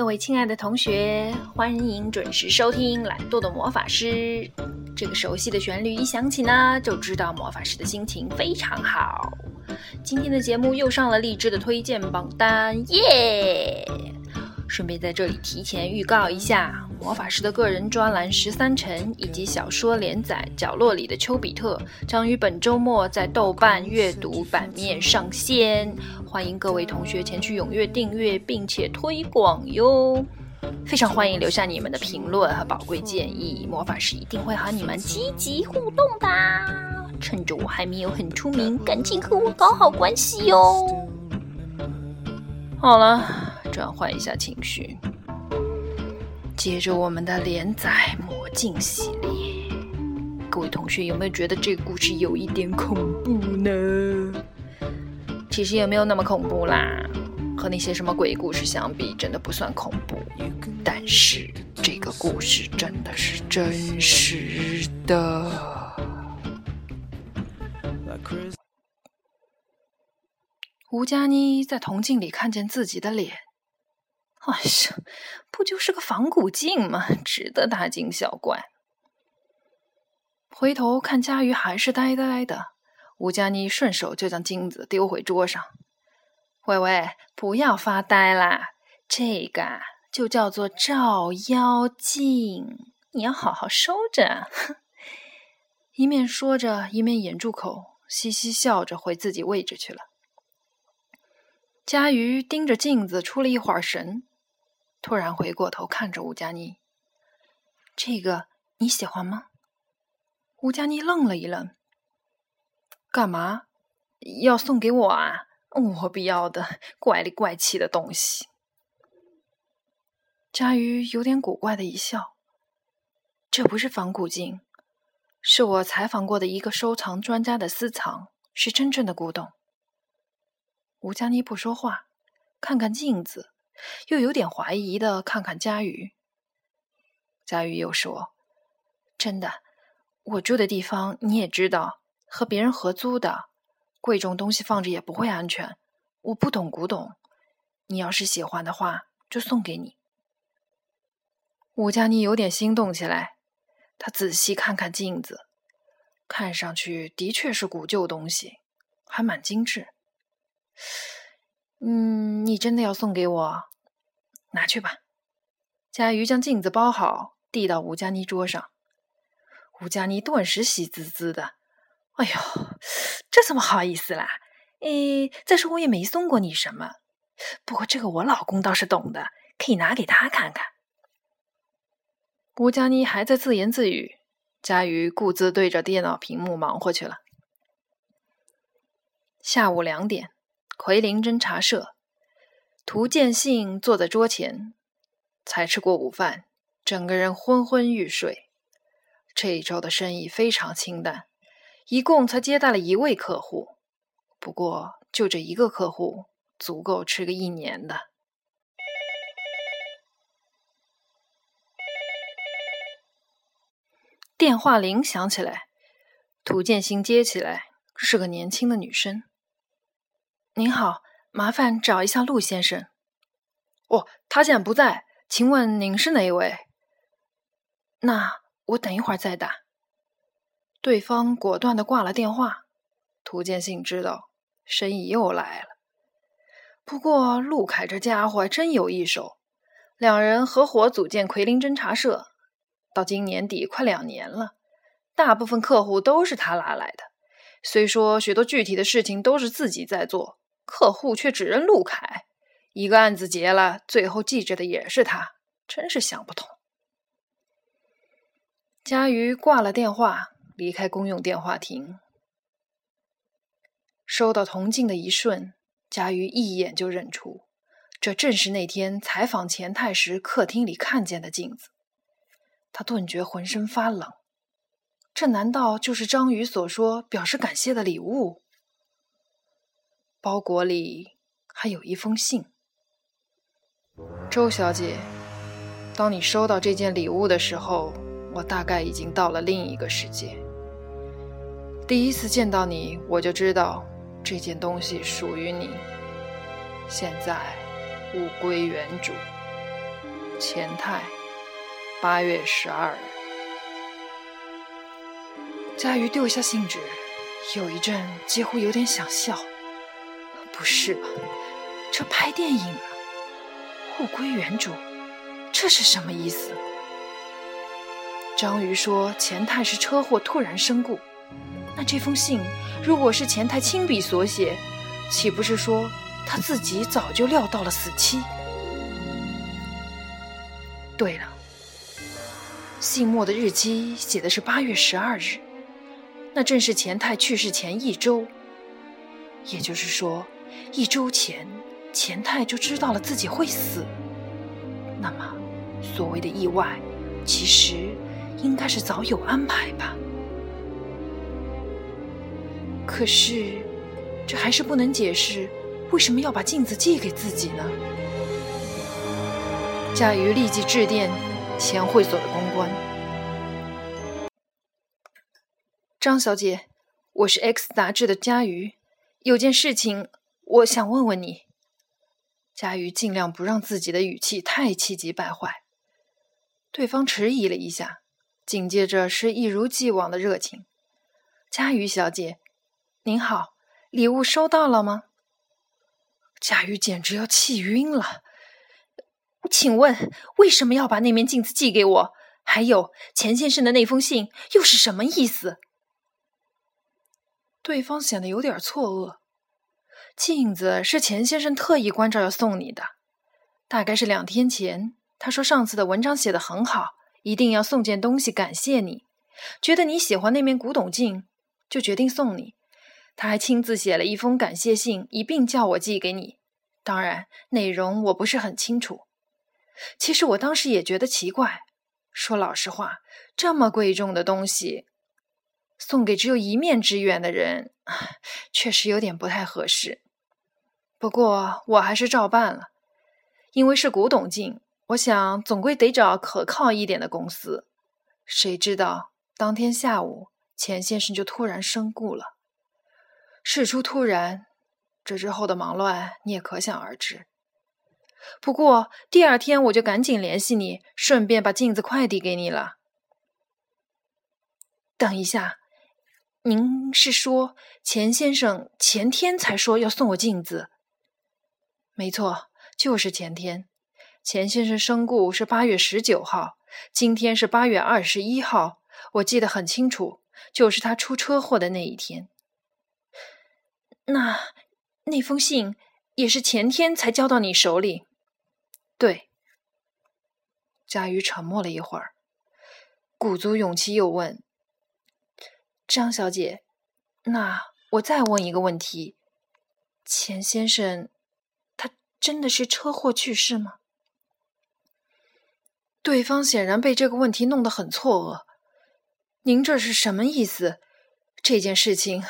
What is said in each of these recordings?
各位亲爱的同学，欢迎准时收听《懒惰的魔法师》。这个熟悉的旋律一响起呢，就知道魔法师的心情非常好。今天的节目又上了励志的推荐榜单，耶！顺便在这里提前预告一下，魔法师的个人专栏《十三城》以及小说连载《角落里的丘比特》将于本周末在豆瓣阅读版面上线，欢迎各位同学前去踊跃订阅并且推广哟！非常欢迎留下你们的评论和宝贵建议，魔法师一定会和你们积极互动的。趁着我还没有很出名，赶紧和我搞好关系哟！好了。转换一下情绪，接着我们的连载魔镜系列。各位同学有没有觉得这个故事有一点恐怖呢？其实也没有那么恐怖啦，和那些什么鬼故事相比，真的不算恐怖。但是这个故事真的是真实的。吴佳妮在铜镜里看见自己的脸。哎呀，不就是个仿古镜吗？值得大惊小怪。回头看佳瑜还是呆呆的，吴佳妮顺手就将镜子丢回桌上。喂喂，不要发呆啦！这个就叫做照妖镜，你要好好收着。一面说着，一面掩住口，嘻嘻笑着回自己位置去了。佳瑜盯着镜子出了一会儿神。突然回过头看着吴佳妮，这个你喜欢吗？吴佳妮愣了一愣，干嘛要送给我啊？我不要的，怪里怪气的东西。佳瑜有点古怪的一笑，这不是仿古镜，是我采访过的一个收藏专家的私藏，是真正的古董。吴佳妮不说话，看看镜子。又有点怀疑的看看佳瑜，佳瑜又说：“真的，我住的地方你也知道，和别人合租的，贵重东西放着也不会安全。我不懂古董，你要是喜欢的话，就送给你。”吴佳妮有点心动起来，她仔细看看镜子，看上去的确是古旧东西，还蛮精致。嗯，你真的要送给我？拿去吧。佳瑜将镜子包好，递到吴佳妮桌上。吴佳妮顿时喜滋滋的：“哎呦，这怎么好意思啦？诶，再说我也没送过你什么。不过这个我老公倒是懂的，可以拿给他看看。”吴佳妮还在自言自语，佳瑜顾自对着电脑屏幕忙活去了。下午两点，奎林侦察社。涂建信坐在桌前，才吃过午饭，整个人昏昏欲睡。这一周的生意非常清淡，一共才接待了一位客户。不过，就这一个客户，足够吃个一年的。电话铃响起来，涂建新接起来，是个年轻的女生。您好。麻烦找一下陆先生。哦，他现在不在，请问您是哪一位？那我等一会儿再打。对方果断的挂了电话。涂建信知道生意又来了。不过陆凯这家伙真有一手，两人合伙组建奎林侦察社，到今年底快两年了，大部分客户都是他拉来的。虽说许多具体的事情都是自己在做。客户却只认陆凯，一个案子结了，最后记着的也是他，真是想不通。佳瑜挂了电话，离开公用电话亭。收到铜镜的一瞬，佳瑜一眼就认出，这正是那天采访钱太时客厅里看见的镜子。他顿觉浑身发冷，这难道就是张宇所说表示感谢的礼物？包裹里还有一封信，周小姐，当你收到这件礼物的时候，我大概已经到了另一个世界。第一次见到你，我就知道这件东西属于你。现在物归原主。钱太，八月十二日。佳瑜丢下信纸，有一阵几乎有点想笑。不是吧？这拍电影了？物归原主，这是什么意思？章鱼说钱太是车祸突然身故，那这封信如果是钱太亲笔所写，岂不是说他自己早就料到了死期？对了，信末的日期写的是八月十二日，那正是钱太去世前一周。也就是说，一周前钱太就知道了自己会死。那么，所谓的意外，其实应该是早有安排吧？可是，这还是不能解释为什么要把镜子寄给自己呢？佳瑜立即致电前会所的公关：“张小姐，我是 X 杂志的佳瑜，有件事情我想问问你。”佳瑜尽量不让自己的语气太气急败坏。对方迟疑了一下，紧接着是一如既往的热情：“佳瑜小姐，您好，礼物收到了吗？”佳瑜简直要气晕了。请问为什么要把那面镜子寄给我？还有钱先生的那封信又是什么意思？对方显得有点错愕。镜子是钱先生特意关照要送你的，大概是两天前，他说上次的文章写得很好，一定要送件东西感谢你，觉得你喜欢那面古董镜，就决定送你。他还亲自写了一封感谢信，一并叫我寄给你。当然，内容我不是很清楚。其实我当时也觉得奇怪，说老实话，这么贵重的东西送给只有一面之缘的人，确实有点不太合适。不过我还是照办了，因为是古董镜，我想总归得找可靠一点的公司。谁知道当天下午钱先生就突然身故了，事出突然，这之后的忙乱你也可想而知。不过第二天我就赶紧联系你，顺便把镜子快递给你了。等一下，您是说钱先生前天才说要送我镜子？没错，就是前天。钱先生身故是八月十九号，今天是八月二十一号，我记得很清楚，就是他出车祸的那一天。那那封信也是前天才交到你手里。对，佳瑜沉默了一会儿，鼓足勇气又问：“张小姐，那我再问一个问题，钱先生真的是车祸去世吗？”对方显然被这个问题弄得很错愕。您这是什么意思？这件事情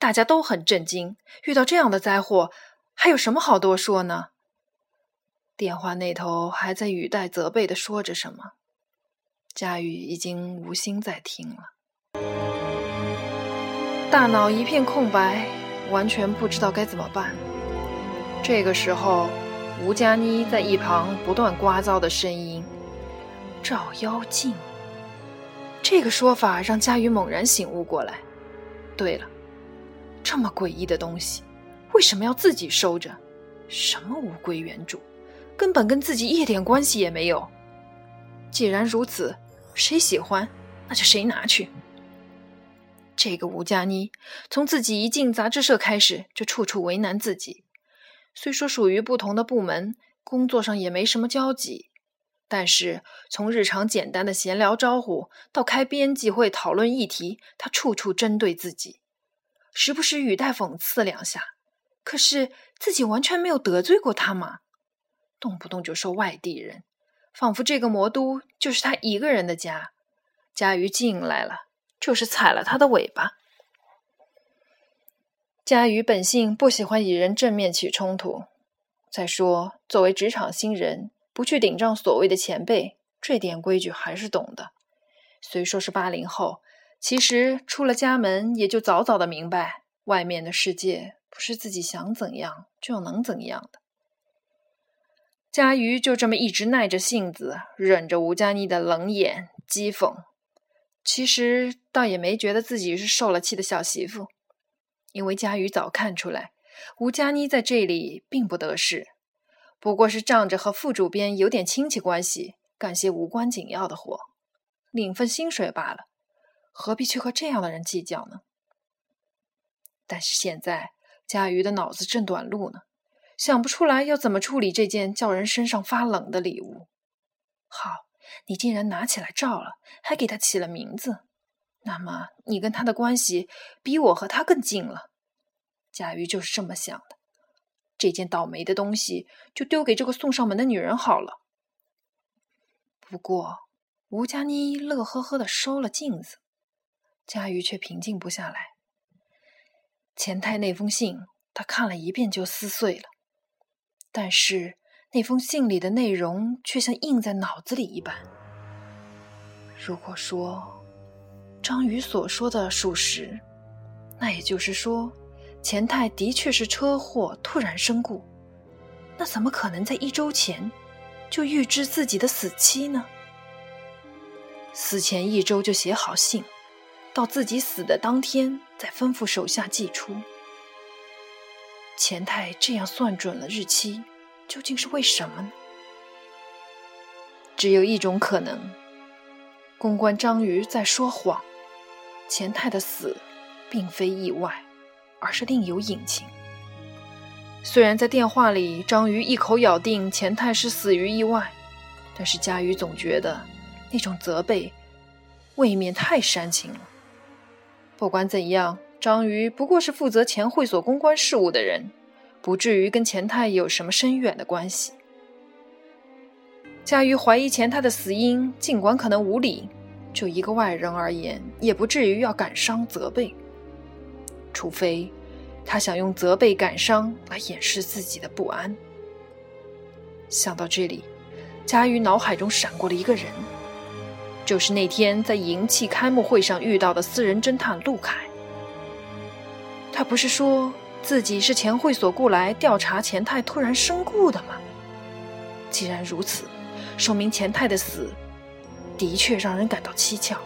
大家都很震惊，遇到这样的灾祸，还有什么好多说呢？电话那头还在语带责备的说着什么，佳宇已经无心再听了，大脑一片空白，完全不知道该怎么办。这个时候，吴佳妮在一旁不断聒噪的声音：“照妖镜。”这个说法让佳宇猛然醒悟过来。对了，这么诡异的东西，为什么要自己收着？什么物归原主？根本跟自己一点关系也没有。既然如此，谁喜欢，那就谁拿去。这个吴佳妮从自己一进杂志社开始，就处处为难自己。虽说属于不同的部门，工作上也没什么交集，但是从日常简单的闲聊招呼到开编辑会讨论议题，他处处针对自己，时不时语带讽刺两下。可是自己完全没有得罪过他嘛。动不动就说外地人，仿佛这个魔都就是他一个人的家。佳瑜进来了，就是踩了他的尾巴。佳瑜本性不喜欢与人正面起冲突。再说，作为职场新人，不去顶撞所谓的前辈，这点规矩还是懂的。虽说是八零后，其实出了家门，也就早早的明白，外面的世界不是自己想怎样就能怎样的。佳瑜就这么一直耐着性子，忍着吴佳妮的冷眼讥讽。其实倒也没觉得自己是受了气的小媳妇，因为佳瑜早看出来，吴佳妮在这里并不得势，不过是仗着和副主编有点亲戚关系，干些无关紧要的活，领份薪水罢了，何必去和这样的人计较呢？但是现在佳瑜的脑子正短路呢。想不出来要怎么处理这件叫人身上发冷的礼物。好，你竟然拿起来照了，还给他起了名字，那么你跟他的关系比我和他更近了。贾瑜就是这么想的。这件倒霉的东西就丢给这个送上门的女人好了。不过吴佳妮乐呵呵的收了镜子，佳瑜却平静不下来。钱太那封信，他看了一遍就撕碎了。但是那封信里的内容却像印在脑子里一般。如果说张宇所说的属实，那也就是说，钱太的确是车祸突然身故。那怎么可能在一周前就预知自己的死期呢？死前一周就写好信，到自己死的当天再吩咐手下寄出。钱太这样算准了日期，究竟是为什么呢？只有一种可能：公关章鱼在说谎。钱太的死并非意外，而是另有隐情。虽然在电话里，章鱼一口咬定钱太是死于意外，但是佳瑜总觉得那种责备未免太煽情了。不管怎样。章鱼不过是负责前会所公关事务的人，不至于跟钱太有什么深远的关系。佳瑜怀疑钱太的死因，尽管可能无理，就一个外人而言，也不至于要感伤责备。除非他想用责备感伤来掩饰自己的不安。想到这里，佳瑜脑海中闪过了一个人，就是那天在银器开幕会上遇到的私人侦探陆凯。他不是说自己是前会所雇来调查钱太突然身故的吗？既然如此，说明钱太的死的确让人感到蹊跷。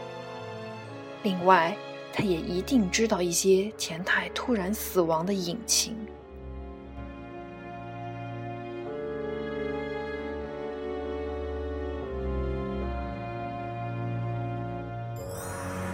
另外，他也一定知道一些钱太突然死亡的隐情。